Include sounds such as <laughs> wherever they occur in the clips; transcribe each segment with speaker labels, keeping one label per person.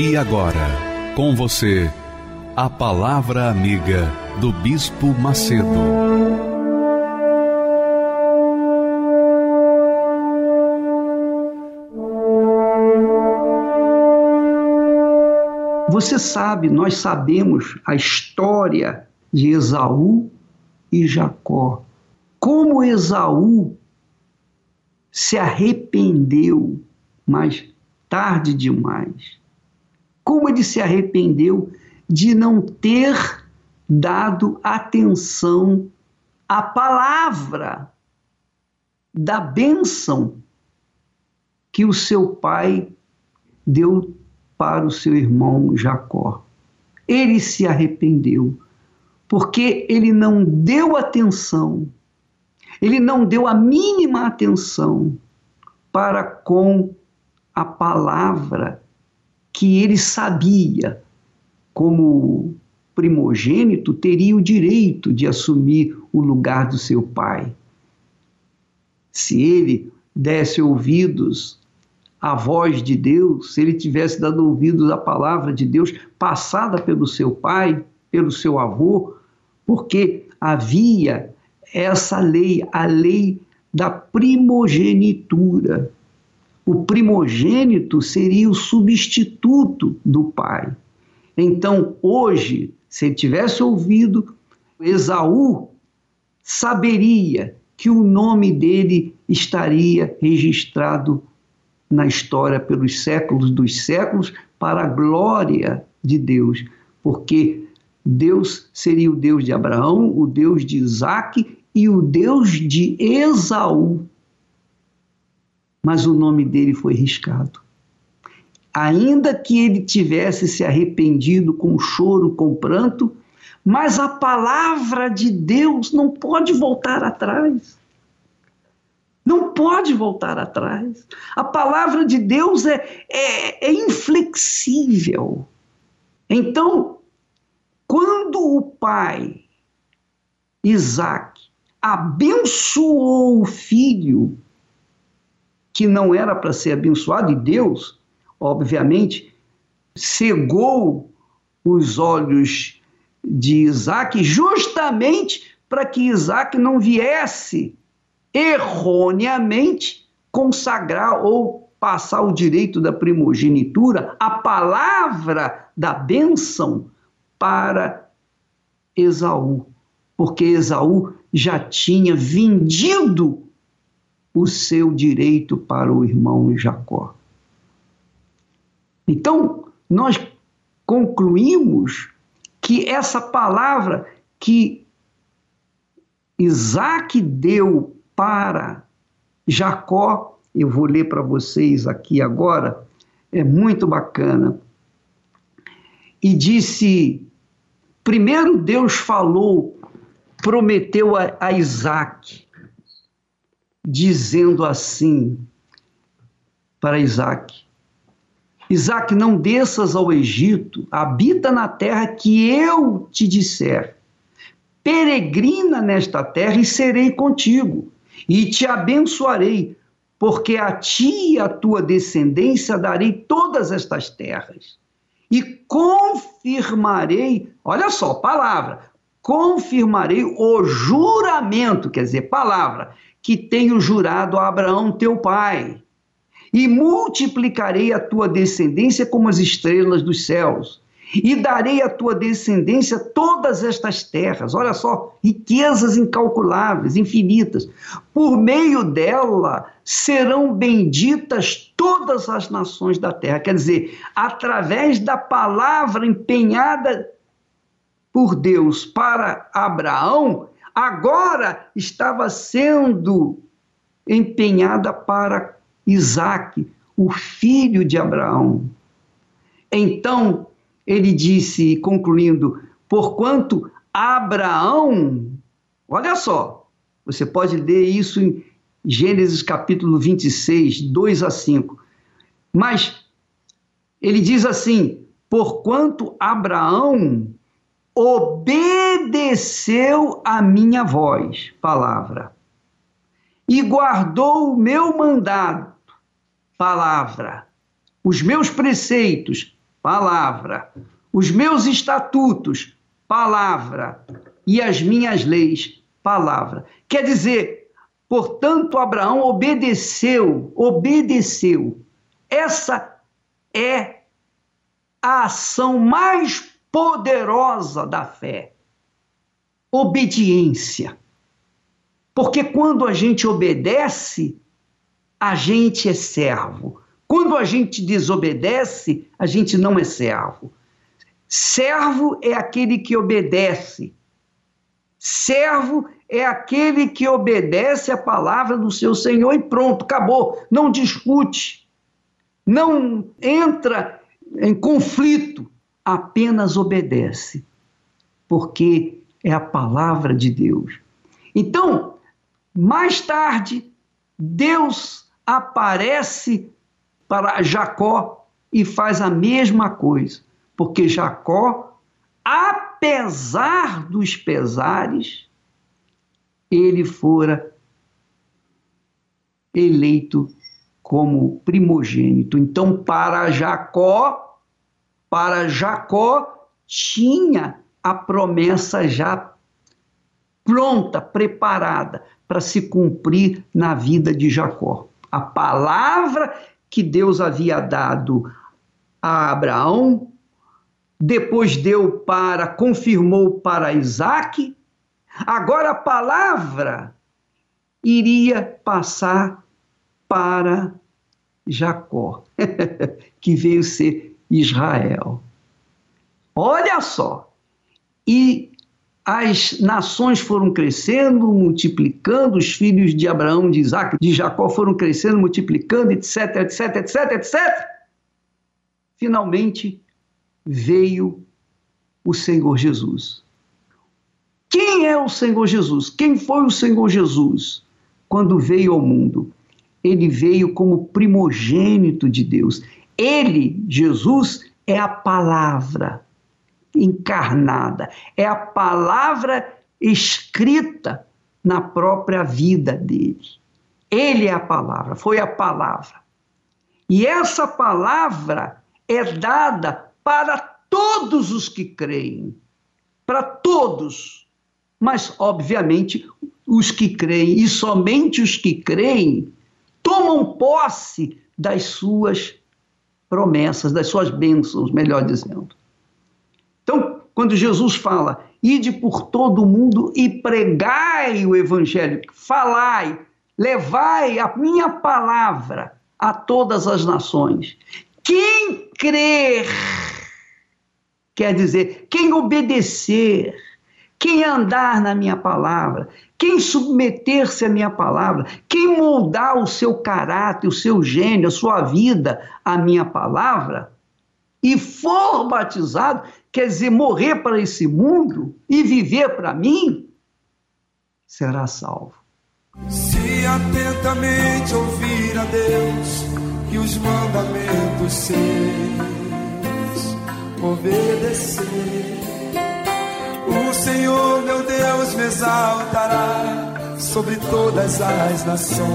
Speaker 1: E agora, com você, a Palavra Amiga do Bispo Macedo.
Speaker 2: Você sabe, nós sabemos a história de Esaú e Jacó. Como Esaú se arrependeu, mas tarde demais como ele se arrependeu de não ter dado atenção à palavra da bênção que o seu pai deu para o seu irmão Jacó. Ele se arrependeu, porque ele não deu atenção, ele não deu a mínima atenção para com a palavra que ele sabia, como primogênito, teria o direito de assumir o lugar do seu pai. Se ele desse ouvidos à voz de Deus, se ele tivesse dado ouvidos à palavra de Deus passada pelo seu pai, pelo seu avô, porque havia essa lei, a lei da primogenitura o primogênito seria o substituto do pai. Então, hoje, se ele tivesse ouvido, Esaú saberia que o nome dele estaria registrado na história pelos séculos dos séculos para a glória de Deus, porque Deus seria o Deus de Abraão, o Deus de Isaac e o Deus de Esaú mas o nome dele foi riscado. Ainda que ele tivesse se arrependido com choro, com pranto, mas a palavra de Deus não pode voltar atrás. Não pode voltar atrás. A palavra de Deus é, é, é inflexível. Então, quando o pai Isaac abençoou o filho, que não era para ser abençoado, e Deus, obviamente, cegou os olhos de Isaac justamente para que Isaac não viesse erroneamente consagrar ou passar o direito da primogenitura, a palavra da bênção para Esaú, porque Esaú já tinha vendido o seu direito para o irmão Jacó. Então, nós concluímos que essa palavra que Isaac deu para Jacó, eu vou ler para vocês aqui agora, é muito bacana. E disse: primeiro Deus falou, prometeu a, a Isaac, dizendo assim para Isaac: Isaac, não desças ao Egito, habita na terra que eu te disser. Peregrina nesta terra e serei contigo, e te abençoarei, porque a ti e a tua descendência darei todas estas terras. E confirmarei, olha só, palavra, confirmarei o juramento, quer dizer, palavra, que tenho jurado a Abraão teu pai, e multiplicarei a tua descendência como as estrelas dos céus, e darei à tua descendência todas estas terras, olha só, riquezas incalculáveis, infinitas. Por meio dela serão benditas todas as nações da terra. Quer dizer, através da palavra empenhada por Deus para Abraão, agora estava sendo empenhada para Isaac, o filho de Abraão. Então ele disse, concluindo: Porquanto Abraão, olha só, você pode ler isso em Gênesis capítulo 26, 2 a 5. Mas ele diz assim: Porquanto Abraão obedeceu a minha voz, palavra, e guardou o meu mandado, palavra, os meus preceitos, palavra, os meus estatutos, palavra, e as minhas leis, palavra. Quer dizer, portanto, Abraão obedeceu, obedeceu. Essa é a ação mais poderosa da fé. Obediência. Porque quando a gente obedece, a gente é servo. Quando a gente desobedece, a gente não é servo. Servo é aquele que obedece. Servo é aquele que obedece a palavra do seu Senhor e pronto, acabou. Não discute, não entra em conflito, apenas obedece, porque é a palavra de Deus. Então, mais tarde, Deus aparece para Jacó e faz a mesma coisa, porque Jacó, apesar dos pesares, ele fora eleito como primogênito. Então, para Jacó, para Jacó tinha a promessa já pronta, preparada para se cumprir na vida de Jacó. A palavra que Deus havia dado a Abraão, depois deu para, confirmou para Isaac, agora a palavra iria passar para Jacó, <laughs> que veio ser Israel. Olha só! E as nações foram crescendo, multiplicando, os filhos de Abraão, de Isaac, de Jacó foram crescendo, multiplicando, etc, etc, etc, etc. Finalmente veio o Senhor Jesus. Quem é o Senhor Jesus? Quem foi o Senhor Jesus quando veio ao mundo? Ele veio como primogênito de Deus. Ele, Jesus, é a palavra encarnada, é a palavra escrita na própria vida dele. Ele é a palavra, foi a palavra. E essa palavra é dada para todos os que creem, para todos. Mas, obviamente, os que creem, e somente os que creem, tomam posse das suas promessas, das suas bênçãos, melhor dizendo. Então, quando Jesus fala, ide por todo o mundo e pregai o evangelho, falai, levai a minha palavra a todas as nações. Quem crer, quer dizer, quem obedecer, quem andar na minha palavra, quem submeter-se à minha palavra, quem moldar o seu caráter, o seu gênio, a sua vida à minha palavra, e for batizado, quer dizer, morrer para esse mundo e viver para mim, será salvo.
Speaker 3: Se atentamente ouvir a Deus e os mandamentos seus obedecer, o Senhor meu Deus me exaltará sobre todas as nações,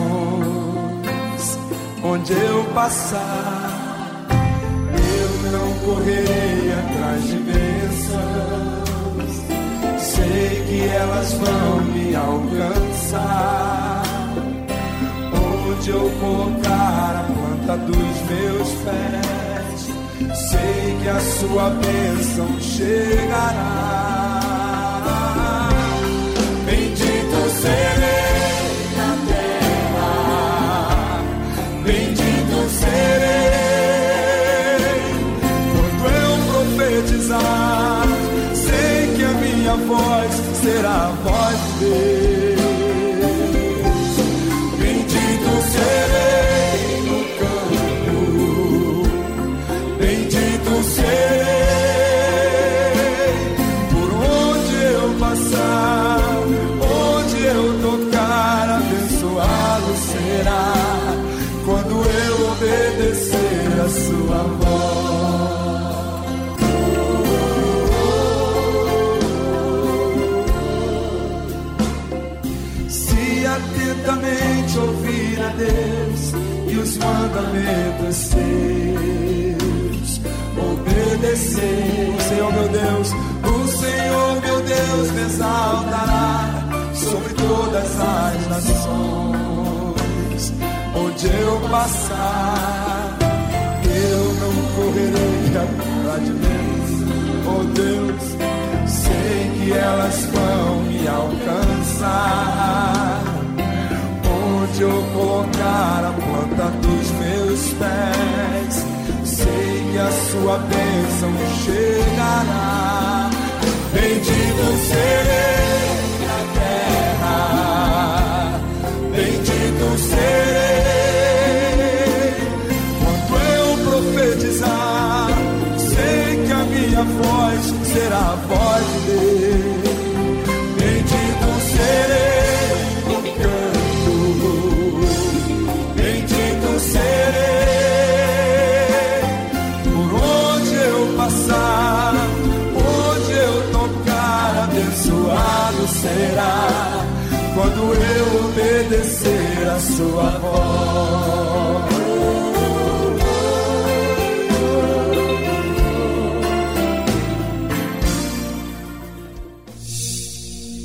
Speaker 3: onde eu passar não correrei atrás de bênçãos. Sei que elas vão me alcançar. Onde eu colocar a planta dos meus pés, sei que a sua bênção chegará. Será a voz de Deus. O Senhor meu Deus, o Senhor meu Deus me exaltará sobre todas as nações. Onde eu passar, eu não correrei atrás de Deus, oh Deus, sei que elas vão me alcançar onde eu colocar a planta dos meus pés. Que a sua bênção chegará. Bendito serei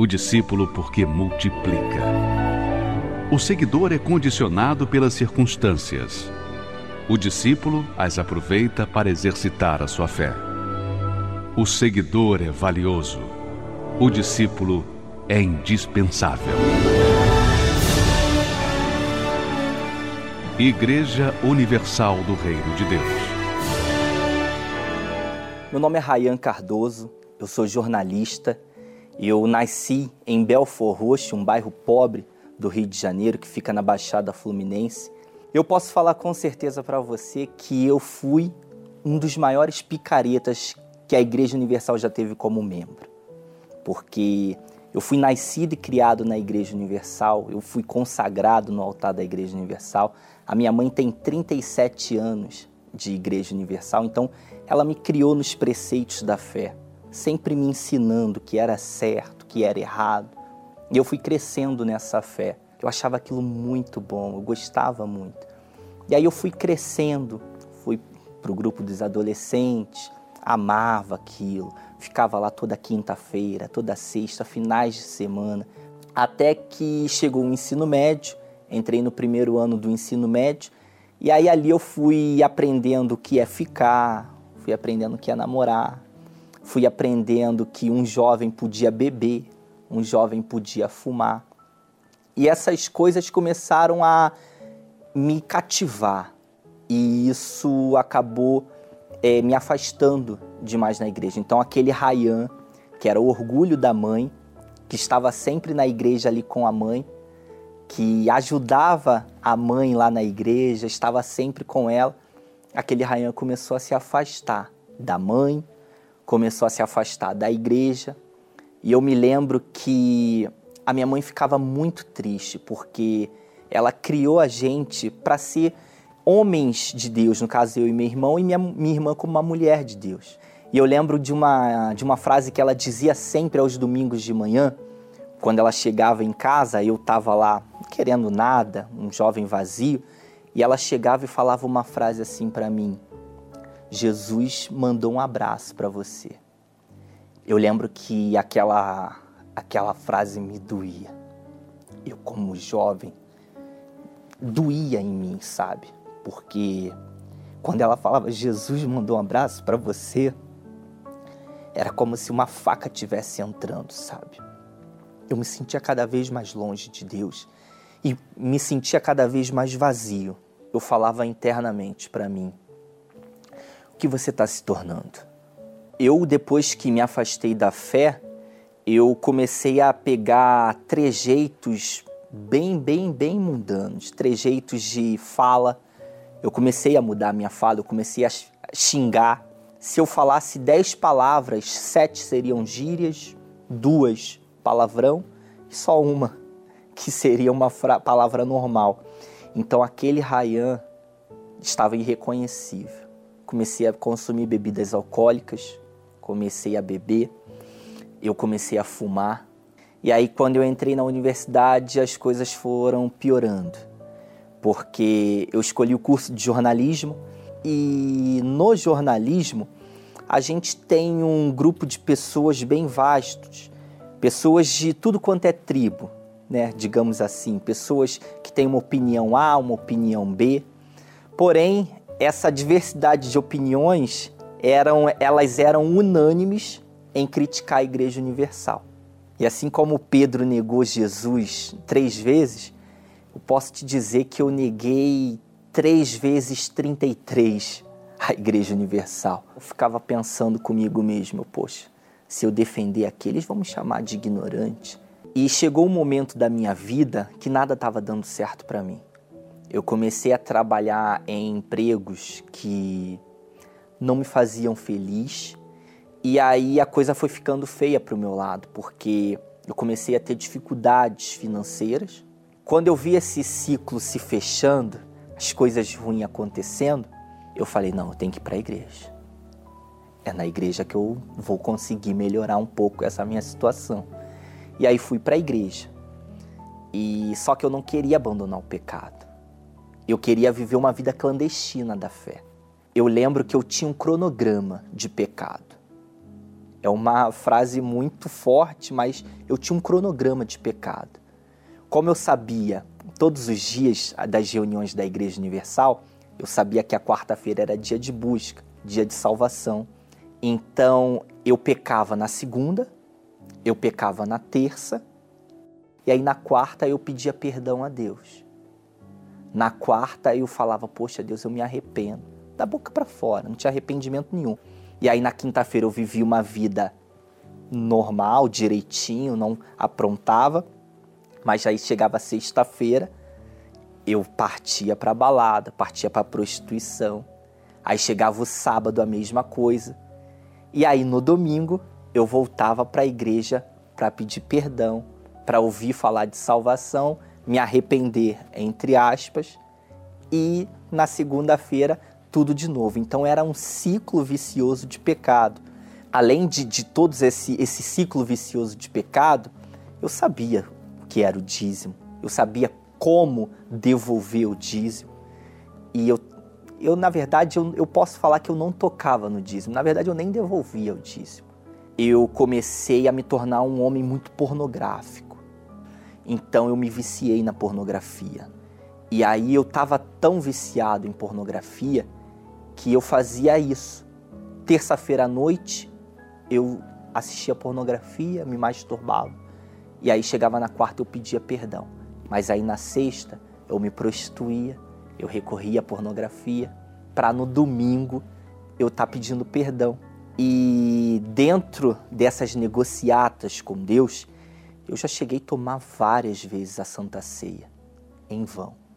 Speaker 1: O discípulo porque multiplica. O seguidor é condicionado pelas circunstâncias. O discípulo as aproveita para exercitar a sua fé. O seguidor é valioso. O discípulo é indispensável. Igreja Universal do Reino de Deus.
Speaker 4: Meu nome é Rayan Cardoso, eu sou jornalista eu nasci em Belfort Roxo, um bairro pobre do Rio de Janeiro que fica na Baixada Fluminense. Eu posso falar com certeza para você que eu fui um dos maiores picaretas que a Igreja Universal já teve como membro. Porque eu fui nascido e criado na Igreja Universal, eu fui consagrado no altar da Igreja Universal. A minha mãe tem 37 anos de Igreja Universal, então ela me criou nos preceitos da fé, sempre me ensinando que era certo, que era errado. E eu fui crescendo nessa fé. Eu achava aquilo muito bom, eu gostava muito. E aí eu fui crescendo, fui para o grupo dos adolescentes, amava aquilo, ficava lá toda quinta-feira, toda sexta, finais de semana, até que chegou o ensino médio, entrei no primeiro ano do ensino médio, e aí ali eu fui aprendendo o que é ficar, fui aprendendo o que é namorar, fui aprendendo que um jovem podia beber, um jovem podia fumar. E essas coisas começaram a me cativar, e isso acabou é, me afastando demais na igreja. Então, aquele Rayan, que era o orgulho da mãe, que estava sempre na igreja ali com a mãe, que ajudava a mãe lá na igreja, estava sempre com ela, aquele Rayan começou a se afastar da mãe, começou a se afastar da igreja. E eu me lembro que a minha mãe ficava muito triste, porque ela criou a gente para ser homens de Deus, no caso eu e meu irmão, e minha, minha irmã como uma mulher de Deus. E eu lembro de uma, de uma frase que ela dizia sempre aos domingos de manhã, quando ela chegava em casa, eu estava lá querendo nada, um jovem vazio, e ela chegava e falava uma frase assim para mim: Jesus mandou um abraço para você. Eu lembro que aquela aquela frase me doía. Eu como jovem doía em mim, sabe? porque quando ela falava Jesus mandou um abraço para você, era como se uma faca tivesse entrando, sabe? Eu me sentia cada vez mais longe de Deus e me sentia cada vez mais vazio. Eu falava internamente para mim: que você está se tornando? Eu, depois que me afastei da fé, eu comecei a pegar trejeitos bem, bem, bem mundanos, trejeitos de fala. Eu comecei a mudar a minha fala, eu comecei a xingar. Se eu falasse dez palavras, sete seriam gírias, duas palavrão e só uma que seria uma palavra normal. Então aquele Ryan estava irreconhecível. Comecei a consumir bebidas alcoólicas, comecei a beber, eu comecei a fumar, e aí, quando eu entrei na universidade, as coisas foram piorando, porque eu escolhi o curso de jornalismo e no jornalismo a gente tem um grupo de pessoas bem vastos, pessoas de tudo quanto é tribo, né? Digamos assim, pessoas que têm uma opinião A, uma opinião B. Porém, essa diversidade de opiniões eram, elas eram unânimes em criticar a Igreja Universal. E assim como Pedro negou Jesus três vezes, eu posso te dizer que eu neguei três vezes 33 a Igreja Universal. Eu ficava pensando comigo mesmo, poxa, se eu defender aqueles, vão me chamar de ignorante. E chegou um momento da minha vida que nada estava dando certo para mim. Eu comecei a trabalhar em empregos que não me faziam feliz e aí a coisa foi ficando feia para o meu lado, porque eu comecei a ter dificuldades financeiras. Quando eu vi esse ciclo se fechando, as coisas ruins acontecendo, eu falei: não, eu tenho que ir para a igreja. É na igreja que eu vou conseguir melhorar um pouco essa minha situação. E aí fui para a igreja. E só que eu não queria abandonar o pecado. Eu queria viver uma vida clandestina da fé. Eu lembro que eu tinha um cronograma de pecado. É uma frase muito forte, mas eu tinha um cronograma de pecado. Como eu sabia todos os dias das reuniões da Igreja Universal, eu sabia que a quarta-feira era dia de busca, dia de salvação. Então eu pecava na segunda, eu pecava na terça, e aí na quarta eu pedia perdão a Deus. Na quarta eu falava, poxa Deus, eu me arrependo. Da boca para fora, não tinha arrependimento nenhum. E aí na quinta-feira eu vivi uma vida normal, direitinho, não aprontava. Mas aí chegava sexta-feira, eu partia para balada, partia para prostituição. Aí chegava o sábado a mesma coisa. E aí no domingo eu voltava para a igreja para pedir perdão, para ouvir falar de salvação, me arrepender entre aspas. E na segunda-feira tudo de novo. Então era um ciclo vicioso de pecado. Além de, de todos esse, esse ciclo vicioso de pecado, eu sabia o que era o dízimo, eu sabia como devolver o dízimo. E eu, eu na verdade, eu, eu posso falar que eu não tocava no dízimo. Na verdade, eu nem devolvia o dízimo. Eu comecei a me tornar um homem muito pornográfico. Então eu me viciei na pornografia. E aí eu estava tão viciado em pornografia que eu fazia isso. Terça-feira à noite eu assistia pornografia, me masturbava. E aí chegava na quarta eu pedia perdão. Mas aí na sexta eu me prostituía, eu recorria à pornografia para no domingo eu estar tá pedindo perdão. E dentro dessas negociatas com Deus, eu já cheguei a tomar várias vezes a Santa Ceia, em vão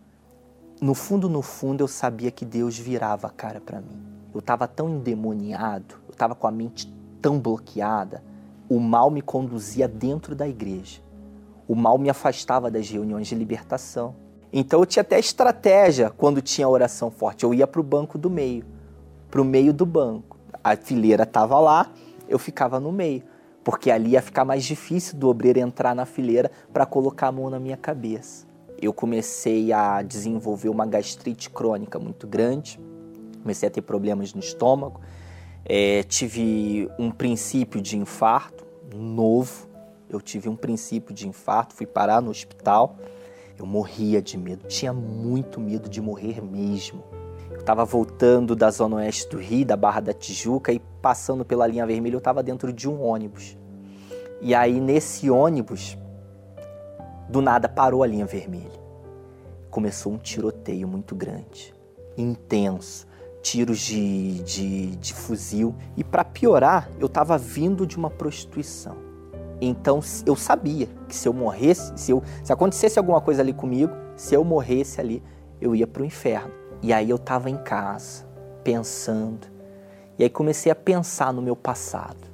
Speaker 4: no fundo, no fundo, eu sabia que Deus virava a cara para mim. Eu estava tão endemoniado, eu estava com a mente tão bloqueada, o mal me conduzia dentro da igreja. O mal me afastava das reuniões de libertação. Então eu tinha até estratégia quando tinha oração forte. Eu ia para o banco do meio, para o meio do banco. A fileira estava lá, eu ficava no meio, porque ali ia ficar mais difícil do obreiro entrar na fileira para colocar a mão na minha cabeça. Eu comecei a desenvolver uma gastrite crônica muito grande, comecei a ter problemas no estômago, é, tive um princípio de infarto novo, eu tive um princípio de infarto, fui parar no hospital, eu morria de medo, tinha muito medo de morrer mesmo. Eu estava voltando da zona oeste do Rio, da Barra da Tijuca, e passando pela linha vermelha, eu estava dentro de um ônibus. E aí, nesse ônibus, do nada parou a linha vermelha. Começou um tiroteio muito grande, intenso, tiros de, de, de fuzil. E para piorar, eu estava vindo de uma prostituição. Então eu sabia que se eu morresse, se, eu, se acontecesse alguma coisa ali comigo, se eu morresse ali, eu ia para o inferno. E aí eu estava em casa, pensando. E aí comecei a pensar no meu passado.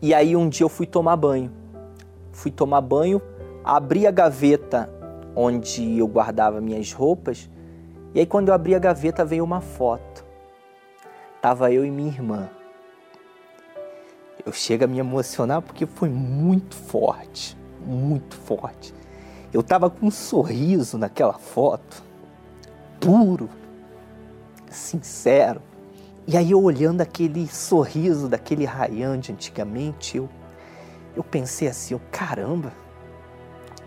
Speaker 4: E aí um dia eu fui tomar banho. Fui tomar banho, abri a gaveta onde eu guardava minhas roupas. E aí quando eu abri a gaveta veio uma foto. Tava eu e minha irmã eu chego a me emocionar porque foi muito forte, muito forte. Eu tava com um sorriso naquela foto, puro, sincero. E aí eu olhando aquele sorriso daquele Ryan de antigamente, eu, eu pensei assim, caramba,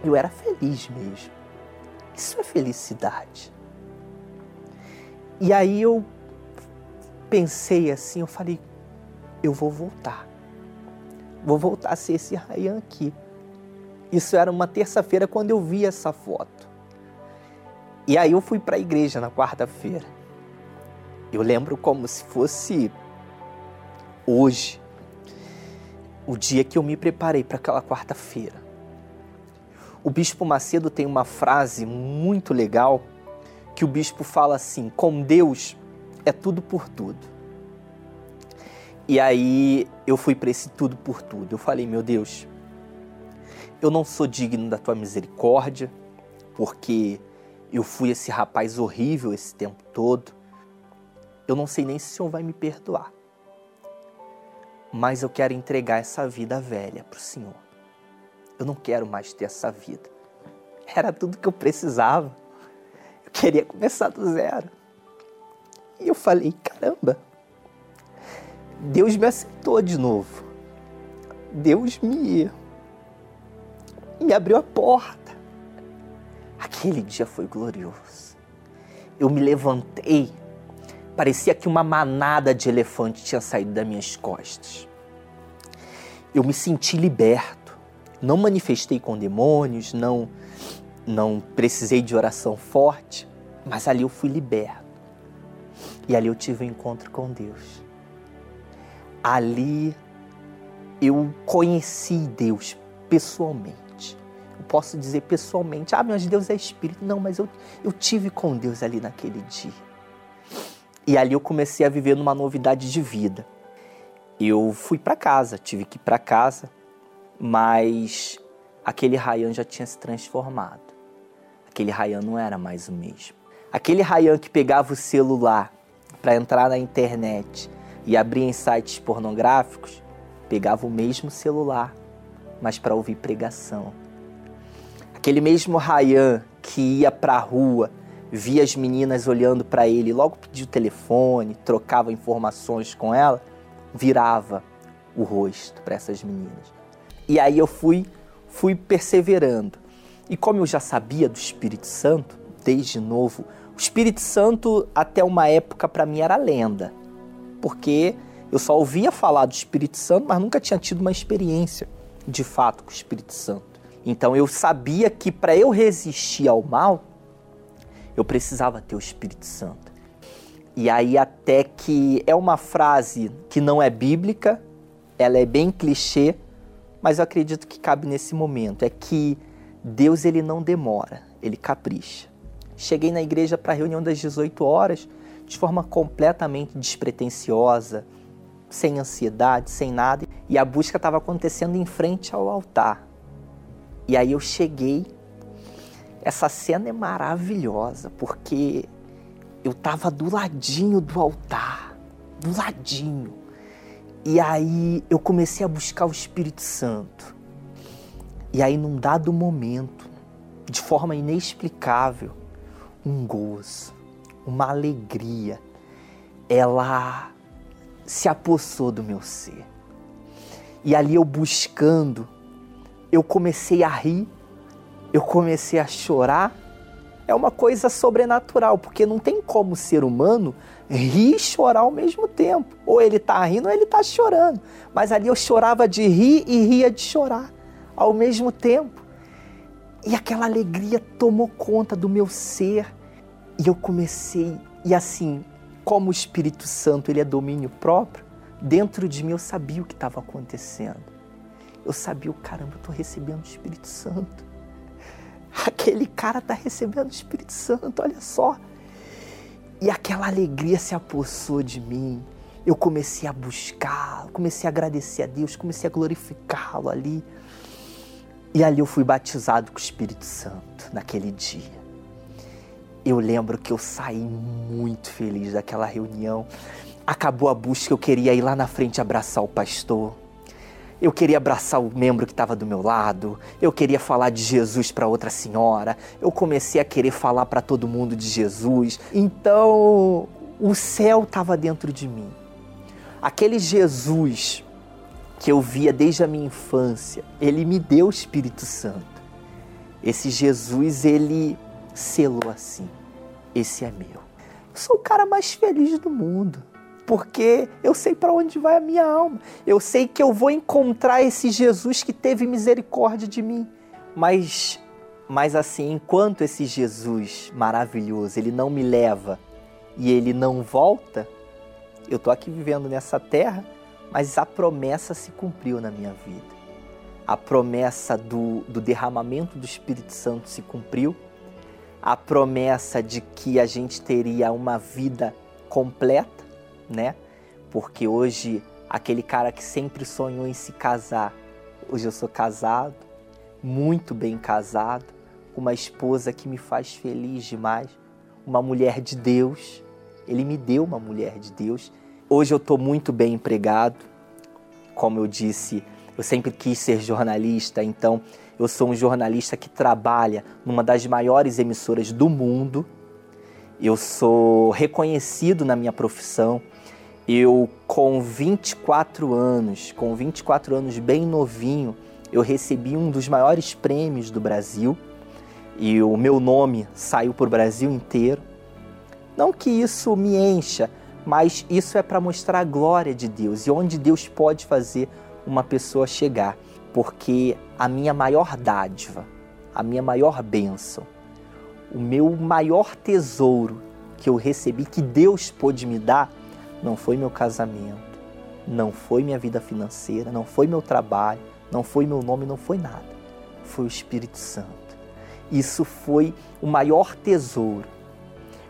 Speaker 4: eu era feliz mesmo. Isso é felicidade. E aí eu pensei assim, eu falei, eu vou voltar vou voltar a ser esse Ryan aqui. Isso era uma terça-feira quando eu vi essa foto. E aí eu fui para a igreja na quarta-feira. Eu lembro como se fosse hoje, o dia que eu me preparei para aquela quarta-feira. O bispo Macedo tem uma frase muito legal que o bispo fala assim: com Deus é tudo por tudo. E aí eu fui para esse tudo por tudo. Eu falei, meu Deus, eu não sou digno da tua misericórdia, porque eu fui esse rapaz horrível esse tempo todo. Eu não sei nem se o Senhor vai me perdoar. Mas eu quero entregar essa vida velha para o Senhor. Eu não quero mais ter essa vida. Era tudo que eu precisava. Eu queria começar do zero. E eu falei, caramba, Deus me aceitou de novo. Deus me me abriu a porta. Aquele dia foi glorioso. Eu me levantei, parecia que uma manada de elefante tinha saído das minhas costas. Eu me senti liberto. Não manifestei com demônios, não não precisei de oração forte, mas ali eu fui liberto. E ali eu tive um encontro com Deus ali eu conheci Deus pessoalmente. Posso dizer pessoalmente, ah, mas Deus é espírito. Não, mas eu, eu tive com Deus ali naquele dia. E ali eu comecei a viver numa novidade de vida. Eu fui para casa, tive que ir para casa, mas aquele Rayan já tinha se transformado. Aquele Rayan não era mais o mesmo. Aquele Rayan que pegava o celular para entrar na internet e abria em sites pornográficos, pegava o mesmo celular, mas para ouvir pregação. Aquele mesmo Ryan que ia para a rua, via as meninas olhando para ele, logo pediu o telefone, trocava informações com ela, virava o rosto para essas meninas. E aí eu fui, fui perseverando. E como eu já sabia do Espírito Santo, desde novo, o Espírito Santo até uma época para mim era lenda porque eu só ouvia falar do Espírito Santo, mas nunca tinha tido uma experiência de fato com o Espírito Santo. Então eu sabia que para eu resistir ao mal, eu precisava ter o Espírito Santo. E aí até que é uma frase que não é bíblica, ela é bem clichê, mas eu acredito que cabe nesse momento, é que Deus ele não demora, ele capricha. Cheguei na igreja para a reunião das 18 horas, de forma completamente despretensiosa, sem ansiedade, sem nada, e a busca estava acontecendo em frente ao altar. E aí eu cheguei. Essa cena é maravilhosa, porque eu estava do ladinho do altar, do ladinho. E aí eu comecei a buscar o Espírito Santo. E aí, num dado momento, de forma inexplicável, um gozo, uma alegria, ela se apossou do meu ser. E ali eu buscando, eu comecei a rir, eu comecei a chorar. É uma coisa sobrenatural, porque não tem como o ser humano rir e chorar ao mesmo tempo. Ou ele está rindo ou ele está chorando. Mas ali eu chorava de rir e ria de chorar ao mesmo tempo. E aquela alegria tomou conta do meu ser. E eu comecei, e assim, como o Espírito Santo ele é domínio próprio, dentro de mim eu sabia o que estava acontecendo. Eu sabia, o caramba, eu estou recebendo o Espírito Santo. <laughs> Aquele cara está recebendo o Espírito Santo, olha só. E aquela alegria se apossou de mim. Eu comecei a buscar, comecei a agradecer a Deus, comecei a glorificá-lo ali. E ali eu fui batizado com o Espírito Santo naquele dia. Eu lembro que eu saí muito feliz daquela reunião. Acabou a busca, eu queria ir lá na frente abraçar o pastor. Eu queria abraçar o membro que estava do meu lado. Eu queria falar de Jesus para outra senhora. Eu comecei a querer falar para todo mundo de Jesus. Então, o céu estava dentro de mim. Aquele Jesus que eu via desde a minha infância, ele me deu o Espírito Santo. Esse Jesus, ele selou assim: esse é meu. Eu sou o cara mais feliz do mundo, porque eu sei para onde vai a minha alma. Eu sei que eu vou encontrar esse Jesus que teve misericórdia de mim. Mas mas assim, enquanto esse Jesus maravilhoso, ele não me leva e ele não volta, eu tô aqui vivendo nessa terra, mas a promessa se cumpriu na minha vida. A promessa do, do derramamento do Espírito Santo se cumpriu a promessa de que a gente teria uma vida completa, né? Porque hoje aquele cara que sempre sonhou em se casar, hoje eu sou casado, muito bem casado, uma esposa que me faz feliz demais, uma mulher de Deus. Ele me deu uma mulher de Deus. Hoje eu estou muito bem empregado, como eu disse, eu sempre quis ser jornalista, então eu sou um jornalista que trabalha numa das maiores emissoras do mundo. Eu sou reconhecido na minha profissão. Eu, com 24 anos, com 24 anos bem novinho, eu recebi um dos maiores prêmios do Brasil e o meu nome saiu para o Brasil inteiro. Não que isso me encha, mas isso é para mostrar a glória de Deus e onde Deus pode fazer uma pessoa chegar porque a minha maior dádiva, a minha maior bênção, o meu maior tesouro que eu recebi, que Deus pôde me dar, não foi meu casamento, não foi minha vida financeira, não foi meu trabalho, não foi meu nome, não foi nada. Foi o Espírito Santo. Isso foi o maior tesouro.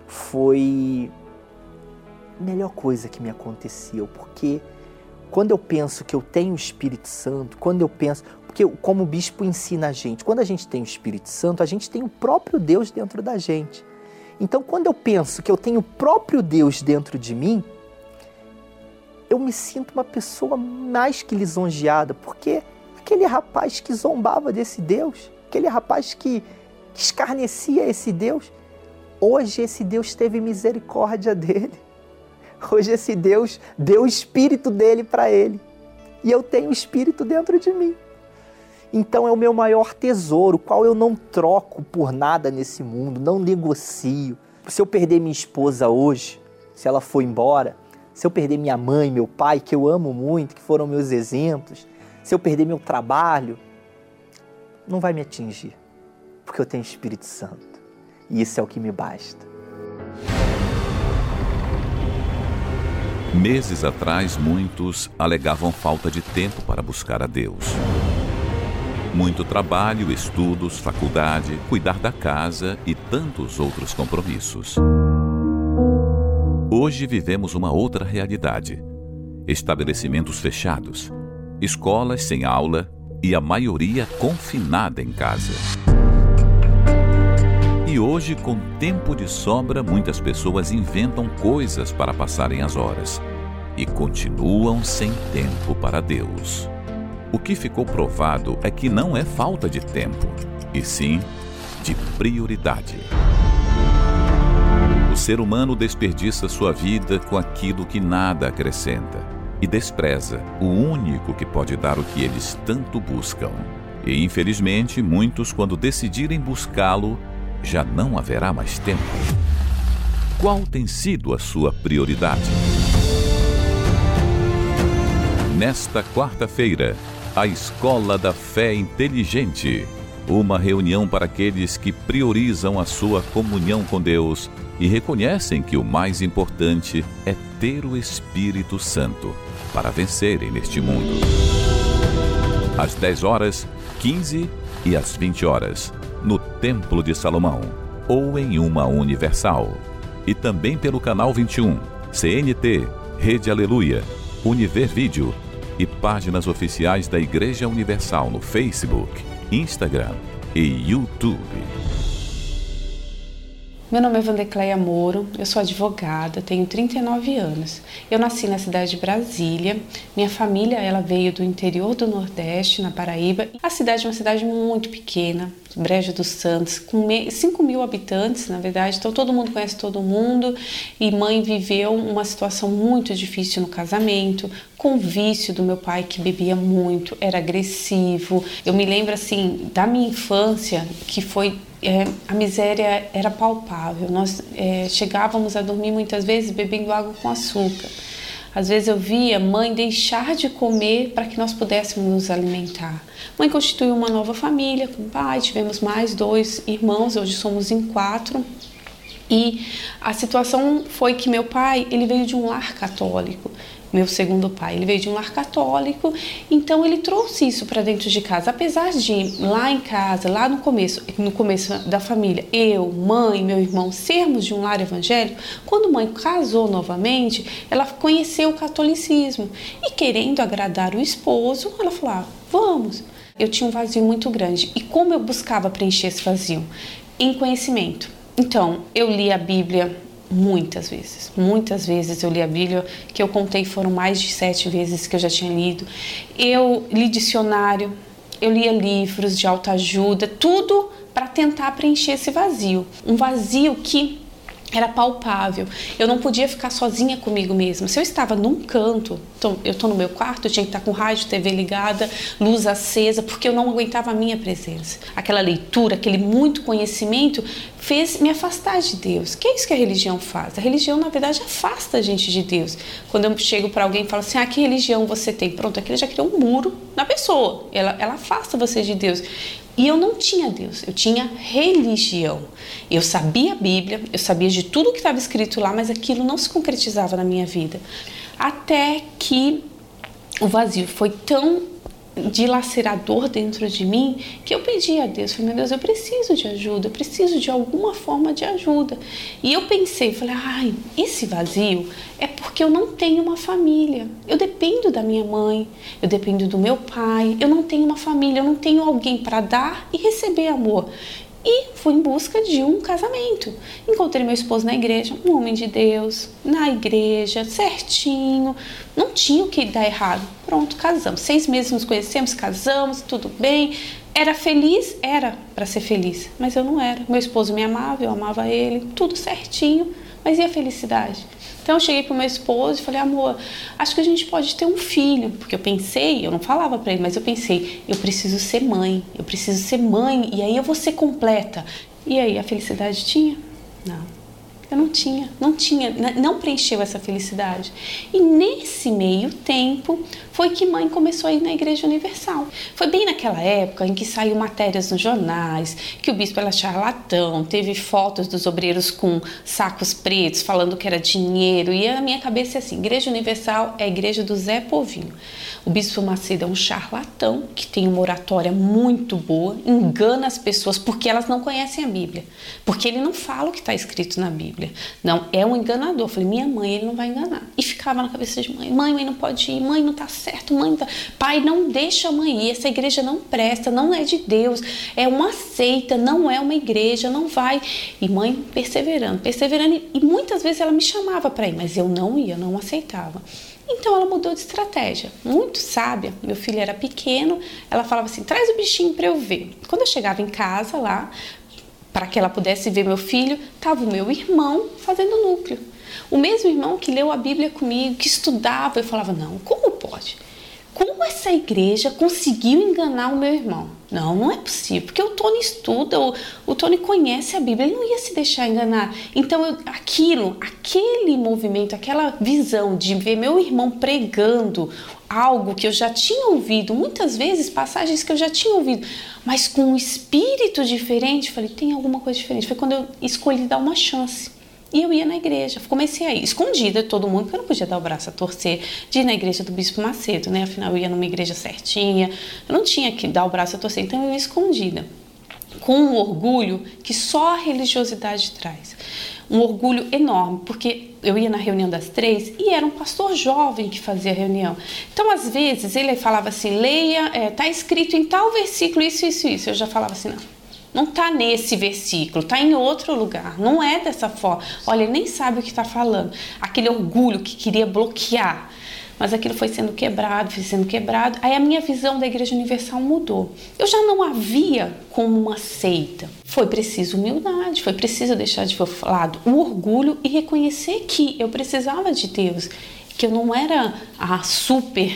Speaker 4: Foi a melhor coisa que me aconteceu, porque quando eu penso que eu tenho o Espírito Santo, quando eu penso. Porque, como o bispo ensina a gente, quando a gente tem o Espírito Santo, a gente tem o próprio Deus dentro da gente. Então, quando eu penso que eu tenho o próprio Deus dentro de mim, eu me sinto uma pessoa mais que lisonjeada, porque aquele rapaz que zombava desse Deus, aquele rapaz que escarnecia esse Deus, hoje esse Deus teve misericórdia dele. Hoje esse Deus deu o espírito dele para ele. E eu tenho o espírito dentro de mim. Então é o meu maior tesouro, qual eu não troco por nada nesse mundo, não negocio. Se eu perder minha esposa hoje, se ela for embora, se eu perder minha mãe, meu pai, que eu amo muito, que foram meus exemplos, se eu perder meu trabalho, não vai me atingir, porque eu tenho Espírito Santo. E isso é o que me basta.
Speaker 5: Meses atrás, muitos alegavam falta de tempo para buscar a Deus. Muito trabalho, estudos, faculdade, cuidar da casa e tantos outros compromissos. Hoje vivemos uma outra realidade: estabelecimentos fechados, escolas sem aula e a maioria confinada em casa. E hoje, com tempo de sobra, muitas pessoas inventam coisas para passarem as horas e continuam sem tempo para Deus. O que ficou provado é que não é falta de tempo, e sim de prioridade. Ser humano desperdiça sua vida com aquilo que nada acrescenta e despreza o único que pode dar o que eles tanto buscam. E infelizmente, muitos, quando decidirem buscá-lo, já não haverá mais tempo. Qual tem sido a sua prioridade? Nesta quarta-feira, a Escola da Fé Inteligente. Uma reunião para aqueles que priorizam a sua comunhão com Deus e reconhecem que o mais importante é ter o Espírito Santo para vencerem neste mundo. às 10 horas, 15 e às 20 horas, no Templo de Salomão, ou em uma Universal. E também pelo canal 21, CNT, Rede Aleluia, Univer Vídeo e páginas oficiais da Igreja Universal no Facebook, Instagram e YouTube.
Speaker 6: Meu nome é Vandecleia Moro, eu sou advogada, tenho 39 anos. Eu nasci na cidade de Brasília. Minha família ela veio do interior do Nordeste, na Paraíba. A cidade é uma cidade muito pequena, Brejo dos Santos, com 5 mil habitantes, na verdade, então todo mundo conhece todo mundo. E mãe viveu uma situação muito difícil no casamento, com vício do meu pai que bebia muito, era agressivo. Eu me lembro assim da minha infância que foi é, a miséria era palpável. Nós é, chegávamos a dormir muitas vezes bebendo água com açúcar. Às vezes eu via mãe deixar de comer para que nós pudéssemos nos alimentar. Mãe constituiu uma nova família com pai, tivemos mais dois irmãos, hoje somos em quatro. E a situação foi que meu pai, ele veio de um lar católico meu segundo pai. Ele veio de um lar católico, então ele trouxe isso para dentro de casa. Apesar de lá em casa, lá no começo, no começo da família, eu, mãe, meu irmão sermos de um lar evangélico, quando mãe casou novamente, ela conheceu o catolicismo e querendo agradar o esposo, ela falou: ah, "Vamos". Eu tinha um vazio muito grande. E como eu buscava preencher esse vazio? Em conhecimento. Então, eu li a Bíblia muitas vezes. Muitas vezes eu li a Bíblia, que eu contei foram mais de sete vezes que eu já tinha lido. Eu li dicionário, eu lia livros de autoajuda, tudo para tentar preencher esse vazio. Um vazio que era palpável. Eu não podia ficar sozinha comigo mesma. Se eu estava num canto, eu estou no meu quarto, eu tinha que estar com rádio, TV ligada, luz acesa, porque eu não aguentava a minha presença. Aquela leitura, aquele muito conhecimento fez me afastar de Deus. Que é isso que a religião faz? A religião, na verdade, afasta a gente de Deus. Quando eu chego para alguém e falo assim, ah, que religião você tem? Pronto, aquilo já criou um muro na pessoa. Ela, ela afasta você de Deus. E eu não tinha Deus, eu tinha religião. Eu sabia a Bíblia, eu sabia de tudo que estava escrito lá, mas aquilo não se concretizava na minha vida. Até que o vazio foi tão dilacerador dentro de mim que eu pedi a Deus, falei, meu Deus, eu preciso de ajuda, eu preciso de alguma forma de ajuda. E eu pensei, falei, ai, esse vazio é porque eu não tenho uma família. Eu dependo da minha mãe, eu dependo do meu pai, eu não tenho uma família, eu não tenho alguém para dar e receber amor e fui em busca de um casamento. Encontrei meu esposo na igreja, um homem de Deus, na igreja, certinho, não tinha o que dar errado. Pronto, casamos. Seis meses nos conhecemos, casamos, tudo bem. Era feliz? Era para ser feliz, mas eu não era. Meu esposo me amava, eu amava ele, tudo certinho, mas e a felicidade? Então eu cheguei pro meu esposo e falei, amor, acho que a gente pode ter um filho, porque eu pensei, eu não falava para ele, mas eu pensei, eu preciso ser mãe, eu preciso ser mãe e aí eu vou ser completa. E aí a felicidade tinha? Não. Eu não tinha, não tinha, não preencheu essa felicidade. E nesse meio tempo foi que mãe começou a ir na Igreja Universal. Foi bem naquela época em que saiu matérias nos jornais, que o bispo era charlatão, teve fotos dos obreiros com sacos pretos falando que era dinheiro. E a minha cabeça é assim: Igreja Universal é a igreja do Zé Povinho. O bispo Macedo é um charlatão que tem uma oratória muito boa, engana as pessoas porque elas não conhecem a Bíblia, porque ele não fala o que está escrito na Bíblia. Não, é um enganador. Eu falei, minha mãe, ele não vai enganar. E ficava na cabeça de mãe: mãe, mãe não pode ir, mãe não está certo, mãe não tá... Pai, não deixa a mãe ir, essa igreja não presta, não é de Deus, é uma seita, não é uma igreja, não vai. E mãe perseverando, perseverando, e muitas vezes ela me chamava para ir, mas eu não ia, não aceitava. Então ela mudou de estratégia, muito sábia. Meu filho era pequeno, ela falava assim: traz o bichinho para eu ver. Quando eu chegava em casa lá, para que ela pudesse ver meu filho, estava o meu irmão fazendo núcleo. O mesmo irmão que leu a Bíblia comigo, que estudava, eu falava: não, como pode? como essa igreja conseguiu enganar o meu irmão? Não, não é possível, porque o Tony estuda, o, o Tony conhece a Bíblia, ele não ia se deixar enganar. Então, eu, aquilo, aquele movimento, aquela visão de ver meu irmão pregando algo que eu já tinha ouvido, muitas vezes passagens que eu já tinha ouvido, mas com um espírito diferente, falei, tem alguma coisa diferente. Foi quando eu escolhi dar uma chance. E eu ia na igreja. Comecei a ir escondida de todo mundo, porque eu não podia dar o braço a torcer de ir na igreja do Bispo Macedo, né? Afinal, eu ia numa igreja certinha, eu não tinha que dar o braço a torcer, então eu ia escondida. Com um orgulho que só a religiosidade traz. Um orgulho enorme, porque eu ia na reunião das três e era um pastor jovem que fazia a reunião. Então, às vezes, ele falava assim: leia, é, tá escrito em tal versículo isso, isso, isso. Eu já falava assim: não não está nesse versículo, está em outro lugar. Não é dessa forma. Olha, ele nem sabe o que está falando. Aquele orgulho que queria bloquear. Mas aquilo foi sendo quebrado, foi sendo quebrado. Aí a minha visão da Igreja Universal mudou. Eu já não havia como uma seita. Foi preciso humildade, foi preciso deixar de lado o orgulho e reconhecer que eu precisava de Deus, que eu não era a super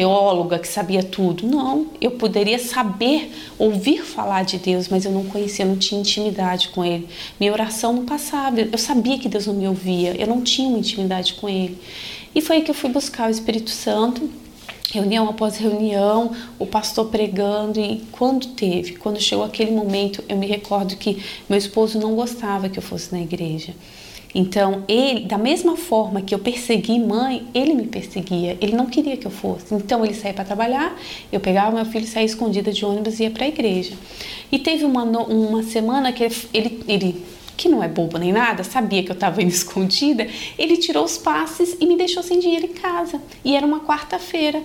Speaker 6: teóloga que sabia tudo. Não, eu poderia saber, ouvir falar de Deus, mas eu não conhecia, não tinha intimidade com Ele. Minha oração não passava, eu sabia que Deus não me ouvia, eu não tinha uma intimidade com Ele. E foi aí que eu fui buscar o Espírito Santo, reunião após reunião, o pastor pregando. E quando teve, quando chegou aquele momento, eu me recordo que meu esposo não gostava que eu fosse na igreja. Então, ele, da mesma forma que eu persegui mãe, ele me perseguia. Ele não queria que eu fosse. Então, ele saía para trabalhar, eu pegava meu filho, saía escondida de ônibus e ia para a igreja. E teve uma, uma semana que ele, ele, que não é bobo nem nada, sabia que eu estava indo <laughs> escondida, ele tirou os passes e me deixou sem dinheiro em casa. E era uma quarta-feira.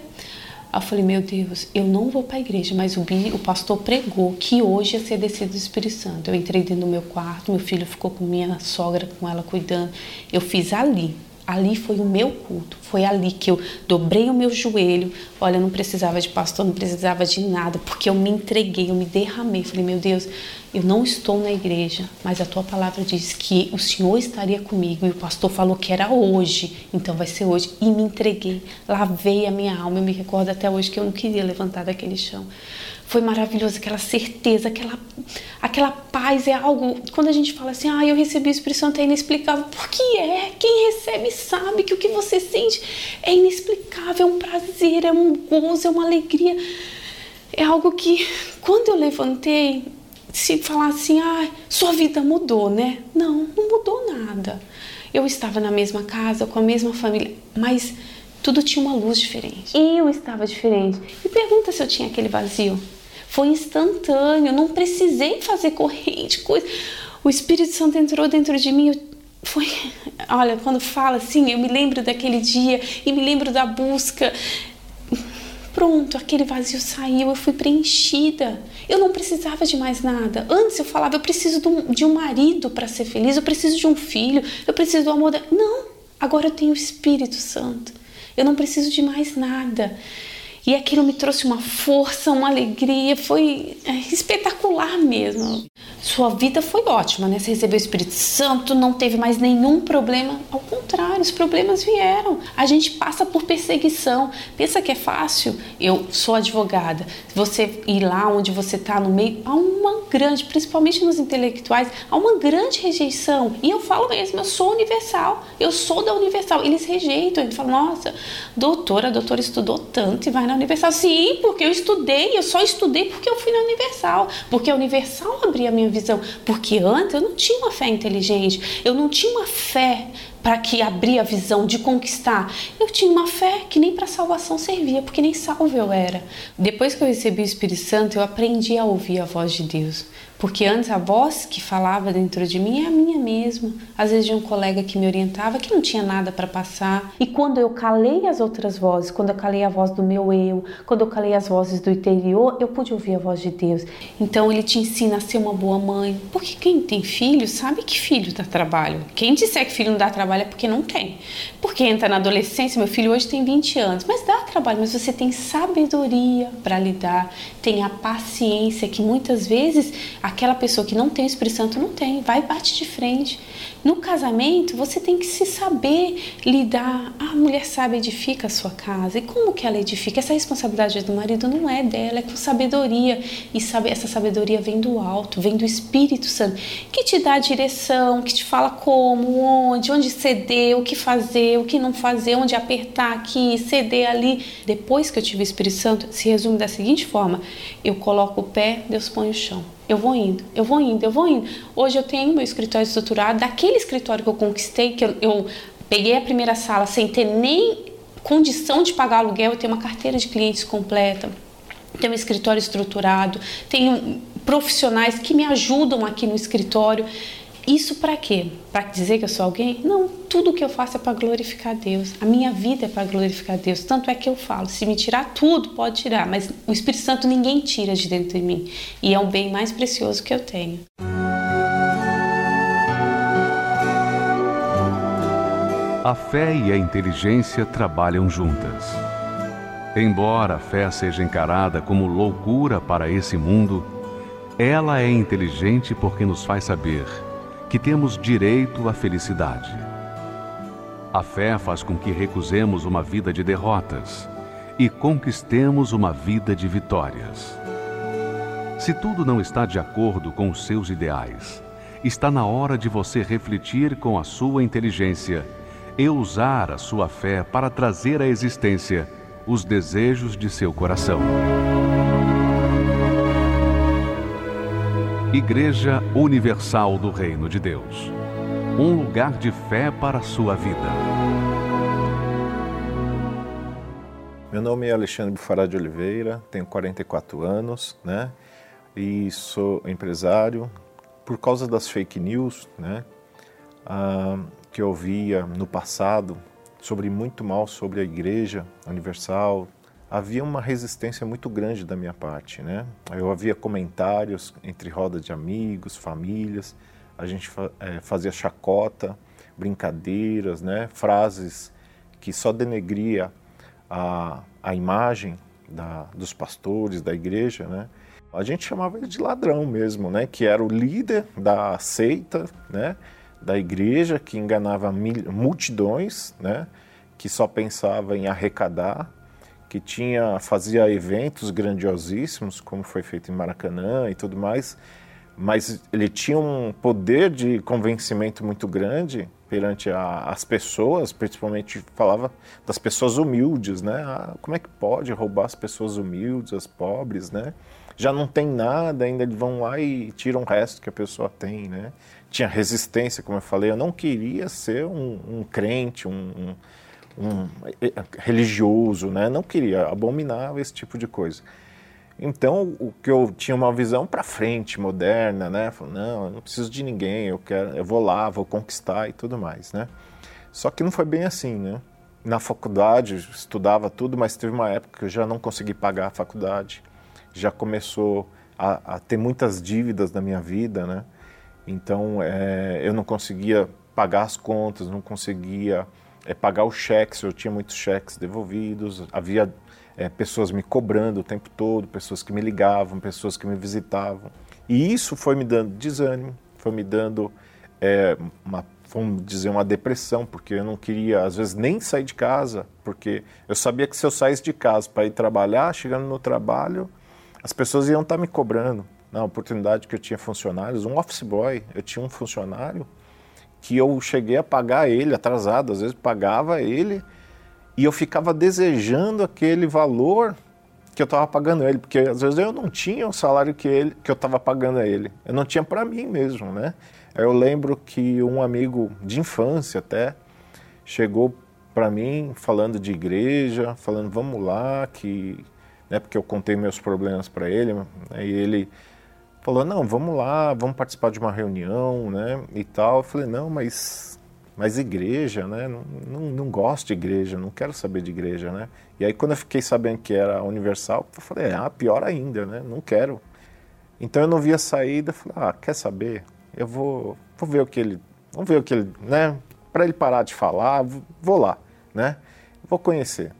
Speaker 6: Eu falei, meu Deus, eu não vou para a igreja, mas o, o pastor pregou que hoje ia ser descido do Espírito Santo. Eu entrei dentro do meu quarto, meu filho ficou com minha sogra, com ela cuidando. Eu fiz ali, ali foi o meu culto. Foi ali que eu dobrei o meu joelho. Olha, eu não precisava de pastor, não precisava de nada, porque eu me entreguei, eu me derramei. Falei, meu Deus, eu não estou na igreja, mas a tua palavra diz que o Senhor estaria comigo e o pastor falou que era hoje, então vai ser hoje. E me entreguei, lavei a minha alma. Eu me recordo até hoje que eu não queria levantar daquele chão. Foi maravilhoso aquela certeza, aquela, aquela paz. É algo. Quando a gente fala assim, ah, eu recebi o Espírito Santo, é inexplicável. Por que é? Quem recebe sabe que o que você sente é inexplicável, é um prazer, é um gozo, é uma alegria. É algo que, quando eu levantei, se falar assim, ah, sua vida mudou, né? Não, não mudou nada. Eu estava na mesma casa, com a mesma família, mas tudo tinha uma luz diferente. Eu estava diferente. E pergunta se eu tinha aquele vazio. Foi instantâneo, não precisei fazer corrente, coisa. O Espírito Santo entrou dentro de mim. Foi, olha, quando fala assim, eu me lembro daquele dia e me lembro da busca. Pronto, aquele vazio saiu, eu fui preenchida. Eu não precisava de mais nada. Antes eu falava, eu preciso de um marido para ser feliz, eu preciso de um filho, eu preciso do amor da. Não, agora eu tenho o Espírito Santo. Eu não preciso de mais nada. E aquilo me trouxe uma força, uma alegria, foi é, espetacular mesmo. Sua vida foi ótima, né? Você recebeu o Espírito Santo, não teve mais nenhum problema. Ao contrário, os problemas vieram. A gente passa por perseguição. Pensa que é fácil? Eu sou advogada. Você ir lá onde você está no meio, há uma grande, principalmente nos intelectuais, há uma grande rejeição. E eu falo mesmo, eu sou universal, eu sou da universal. Eles rejeitam, eles falam, nossa, doutora, a doutora estudou tanto e vai na Universal. Sim, porque eu estudei, eu só estudei porque eu fui na Universal. Porque a Universal abria a minha visão. Porque antes eu não tinha uma fé inteligente, eu não tinha uma fé para que abria a visão de conquistar. Eu tinha uma fé que nem para salvação servia, porque nem salvo eu era. Depois que eu recebi o Espírito Santo, eu aprendi a ouvir a voz de Deus. Porque antes a voz que falava dentro de mim é a minha mesma. Às vezes de um colega que me orientava que não tinha nada para passar. E quando eu calei as outras vozes, quando eu calei a voz do meu eu, quando eu calei as vozes do interior, eu pude ouvir a voz de Deus. Então ele te ensina a ser uma boa mãe. Porque quem tem filho sabe que filho dá trabalho. Quem disser que filho não dá trabalho é porque não tem. Porque entra na adolescência, meu filho hoje tem 20 anos, mas dá trabalho, mas você tem sabedoria para lidar, tem a paciência que muitas vezes aquela pessoa que não tem o Espírito Santo não tem, vai bate de frente. No casamento, você tem que se saber lidar. A mulher sabe edifica a sua casa. E como que ela edifica? Essa responsabilidade do marido não é dela, é com sabedoria. E sabe, essa sabedoria vem do alto, vem do Espírito Santo, que te dá a direção, que te fala como, onde, onde ceder, o que fazer, o que não fazer, onde apertar aqui, ceder ali. Depois que eu tive o Espírito Santo, se resume da seguinte forma: eu coloco o pé, Deus põe o chão. Eu vou indo, eu vou indo, eu vou indo. Hoje eu tenho meu escritório estruturado, daquele escritório que eu conquistei, que eu, eu peguei a primeira sala sem ter nem condição de pagar aluguel, eu tenho uma carteira de clientes completa, tenho um escritório estruturado, tenho profissionais que me ajudam aqui no escritório. Isso para quê? Para dizer que eu sou alguém? Não, tudo que eu faço é para glorificar Deus. A minha vida é para glorificar Deus. Tanto é que eu falo, se me tirar tudo, pode tirar, mas o Espírito Santo ninguém tira de dentro de mim. E é o bem mais precioso que eu tenho.
Speaker 1: A fé e a inteligência trabalham juntas. Embora a fé seja encarada como loucura para esse mundo, ela é inteligente porque nos faz saber que temos direito à felicidade. A fé faz com que recusemos uma vida de derrotas e conquistemos uma vida de vitórias. Se tudo não está de acordo com os seus ideais, está na hora de você refletir com a sua inteligência e usar a sua fé para trazer à existência os desejos de seu coração. Igreja Universal do Reino de Deus. Um lugar de fé para a sua vida.
Speaker 7: Meu nome é Alexandre Bufará de Oliveira, tenho 44 anos, né? E sou empresário. Por causa das fake news, né? Ah, que eu ouvia no passado sobre muito mal sobre a Igreja Universal, havia uma resistência muito grande da minha parte, né? Eu havia comentários entre rodas de amigos, famílias, a gente é, fazia chacota, brincadeiras, né? Frases que só denegria a, a imagem da, dos pastores da igreja, né? A gente chamava ele de ladrão mesmo, né? Que era o líder da seita, né? Da igreja que enganava multidões, né? Que só pensava em arrecadar que tinha fazia eventos grandiosíssimos, como foi feito em Maracanã e tudo mais, mas ele tinha um poder de convencimento muito grande perante a, as pessoas, principalmente falava das pessoas humildes, né? Ah, como é que pode roubar as pessoas humildes, as pobres, né? Já não tem nada, ainda eles vão lá e tiram o resto que a pessoa tem, né? Tinha resistência, como eu falei, eu não queria ser um, um crente, um, um um religioso, né? Não queria, abominava esse tipo de coisa. Então, o que eu tinha uma visão para frente, moderna, né? Falei, não, eu não preciso de ninguém, eu quero, eu vou lá, vou conquistar e tudo mais, né? Só que não foi bem assim, né? Na faculdade, estudava tudo, mas teve uma época que eu já não consegui pagar a faculdade. Já começou a, a ter muitas dívidas na minha vida, né? Então, é, eu não conseguia pagar as contas, não conseguia é, pagar os cheques, eu tinha muitos cheques devolvidos, havia é, pessoas me cobrando o tempo todo, pessoas que me ligavam, pessoas que me visitavam. E isso foi me dando desânimo, foi me dando é, uma, vamos dizer, uma depressão, porque eu não queria, às vezes, nem sair de casa, porque eu sabia que se eu saísse de casa para ir trabalhar, chegando no trabalho, as pessoas iam estar me cobrando. Na oportunidade que eu tinha funcionários, um office boy, eu tinha um funcionário que eu cheguei a pagar ele atrasado, às vezes pagava ele e eu ficava desejando aquele valor que eu estava pagando ele, porque às vezes eu não tinha o salário que ele que eu estava pagando a ele, eu não tinha para mim mesmo, né? Eu lembro que um amigo de infância até chegou para mim falando de igreja, falando vamos lá, que né, porque eu contei meus problemas para ele, né, e ele falou, não, vamos lá, vamos participar de uma reunião, né, e tal. Eu falei, não, mas, mas igreja, né, não, não, não gosto de igreja, não quero saber de igreja, né. E aí quando eu fiquei sabendo que era universal, eu falei, ah, pior ainda, né, não quero. Então eu não via saída, falei, ah, quer saber? Eu vou, vou ver o que ele, vamos ver o que ele, né, para ele parar de falar, vou lá, né, vou conhecer.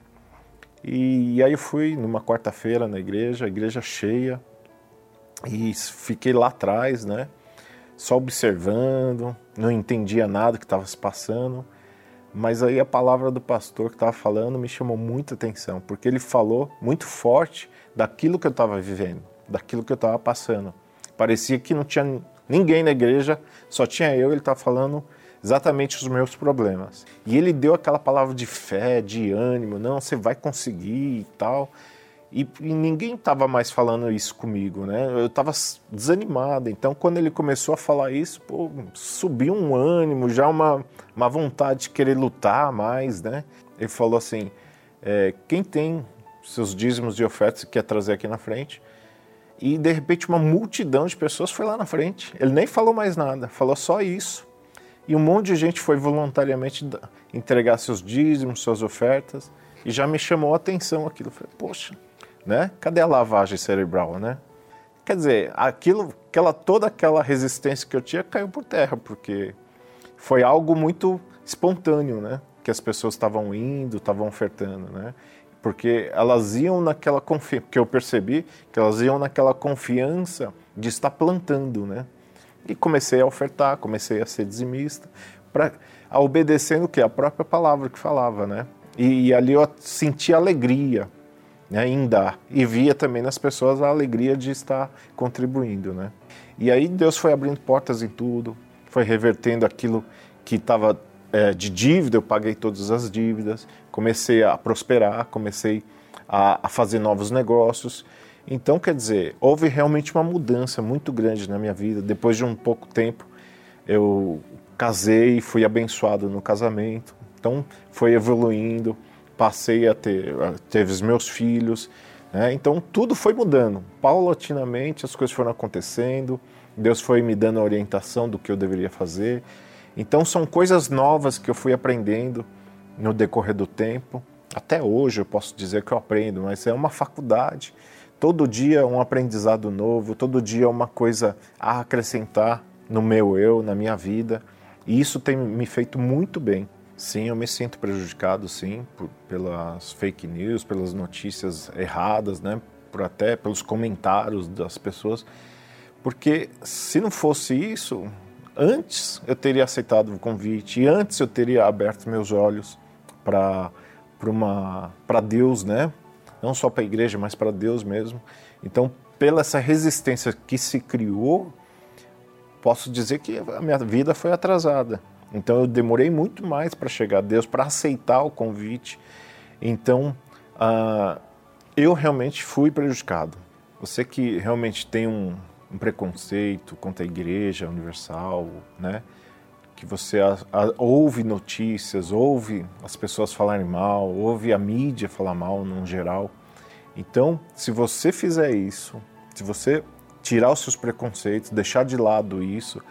Speaker 7: E, e aí eu fui numa quarta-feira na igreja, igreja cheia, e fiquei lá atrás, né? Só observando, não entendia nada que estava se passando. Mas aí a palavra do pastor que estava falando me chamou muita atenção, porque ele falou muito forte daquilo que eu estava vivendo, daquilo que eu estava passando. Parecia que não tinha ninguém na igreja, só tinha eu, ele estava falando exatamente os meus problemas. E ele deu aquela palavra de fé, de ânimo, não, você vai conseguir e tal. E, e ninguém estava mais falando isso comigo, né? Eu estava desanimado. Então, quando ele começou a falar isso, pô, subiu um ânimo, já uma, uma vontade de querer lutar mais, né? Ele falou assim: é, quem tem seus dízimos de ofertas quer trazer aqui na frente. E de repente uma multidão de pessoas foi lá na frente. Ele nem falou mais nada, falou só isso. E um monte de gente foi voluntariamente entregar seus dízimos, suas ofertas, e já me chamou a atenção aquilo. Eu falei, poxa, né? Cadê a lavagem cerebral, né? Quer dizer, aquilo, aquela, toda aquela resistência que eu tinha caiu por terra, porque foi algo muito espontâneo, né? Que as pessoas estavam indo, estavam ofertando, né? Porque elas iam naquela confiança, que eu percebi que elas iam naquela confiança de estar plantando, né? E comecei a ofertar, comecei a ser dizimista, para a obedecendo o que a própria palavra que falava, né? E, e ali eu senti alegria, né, em dar. E via também nas pessoas a alegria de estar contribuindo. Né? E aí Deus foi abrindo portas em tudo, foi revertendo aquilo que estava é, de dívida, eu paguei todas as dívidas, comecei a prosperar, comecei a, a fazer novos negócios. Então, quer dizer, houve realmente uma mudança muito grande na minha vida. Depois de um pouco tempo, eu casei, fui abençoado no casamento. Então, foi evoluindo passei a ter, teve os meus filhos, né? então tudo foi mudando. Paulatinamente as coisas foram acontecendo, Deus foi me dando a orientação do que eu deveria fazer. Então são coisas novas que eu fui aprendendo no decorrer do tempo. Até hoje eu posso dizer que eu aprendo, mas é uma faculdade. Todo dia é um aprendizado novo, todo dia é uma coisa a acrescentar no meu eu, na minha vida. E isso tem me feito muito bem. Sim, eu me sinto prejudicado, sim, por, pelas fake news, pelas notícias erradas, né? Por até pelos comentários das pessoas, porque se não fosse isso, antes eu teria aceitado o convite e antes eu teria aberto meus olhos para uma para Deus, né? Não só para a igreja, mas para Deus mesmo. Então, pela essa resistência que se criou, posso dizer que a minha vida foi atrasada. Então eu demorei muito mais para chegar a Deus, para aceitar o convite. Então uh, eu realmente fui prejudicado. Você que realmente tem um, um preconceito contra a Igreja Universal, né? que você a, a, ouve notícias, ouve as pessoas falarem mal, ouve a mídia falar mal no geral. Então, se você fizer isso, se você tirar os seus preconceitos, deixar de lado isso,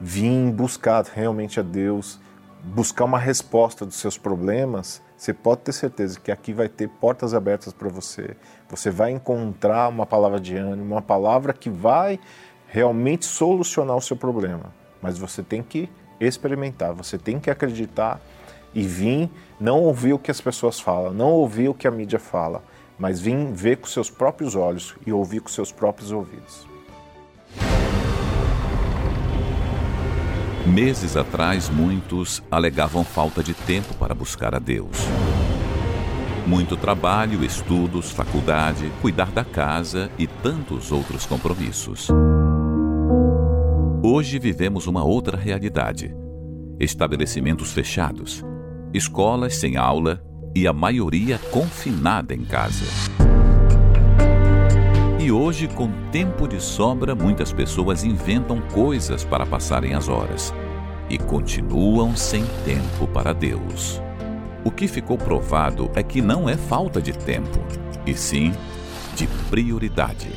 Speaker 7: vir buscar realmente a Deus, buscar uma resposta dos seus problemas, você pode ter certeza que aqui vai ter portas abertas para você. Você vai encontrar uma palavra de ânimo, uma palavra que vai realmente solucionar o seu problema. Mas você tem que experimentar, você tem que acreditar e vir não ouvir o que as pessoas falam, não ouvir o que a mídia fala, mas vir ver com seus próprios olhos e ouvir com seus próprios ouvidos.
Speaker 5: Meses atrás, muitos alegavam falta de tempo para buscar a Deus. Muito trabalho, estudos, faculdade, cuidar da casa e tantos outros compromissos. Hoje vivemos uma outra realidade: estabelecimentos fechados, escolas sem aula e a maioria confinada em casa. Hoje, com tempo de sobra, muitas pessoas inventam coisas para passarem as horas e continuam sem tempo para Deus. O que ficou provado é que não é falta de tempo, e sim de prioridade.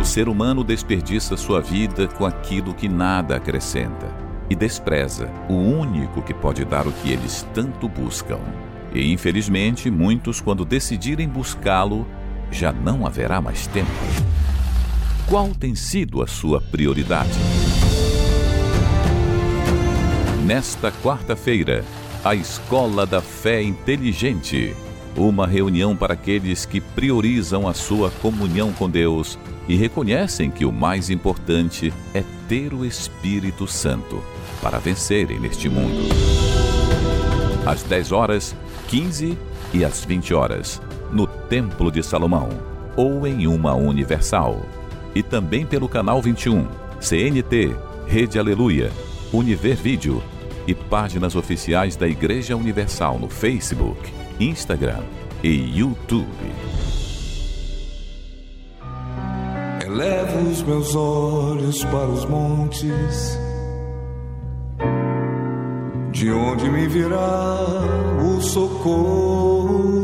Speaker 5: O ser humano desperdiça sua vida com aquilo que nada acrescenta e despreza o único que pode dar o que eles tanto buscam. E infelizmente, muitos, quando decidirem buscá-lo, já não haverá mais tempo. Qual tem sido a sua prioridade? Nesta quarta-feira, a Escola da Fé Inteligente. Uma reunião para aqueles que priorizam a sua comunhão com Deus e reconhecem que o mais importante é ter o Espírito Santo para vencerem neste mundo. Às 10 horas, 15 e às 20 horas no Templo de Salomão ou em uma Universal. E também pelo canal 21, CNT, Rede Aleluia, Univer Vídeo e páginas oficiais da Igreja Universal no Facebook, Instagram, e YouTube.
Speaker 3: Elevo os meus olhos para os montes, de onde me virá o socorro.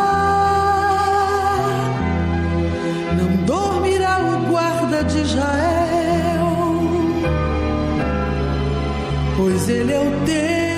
Speaker 8: Pois ele é o teu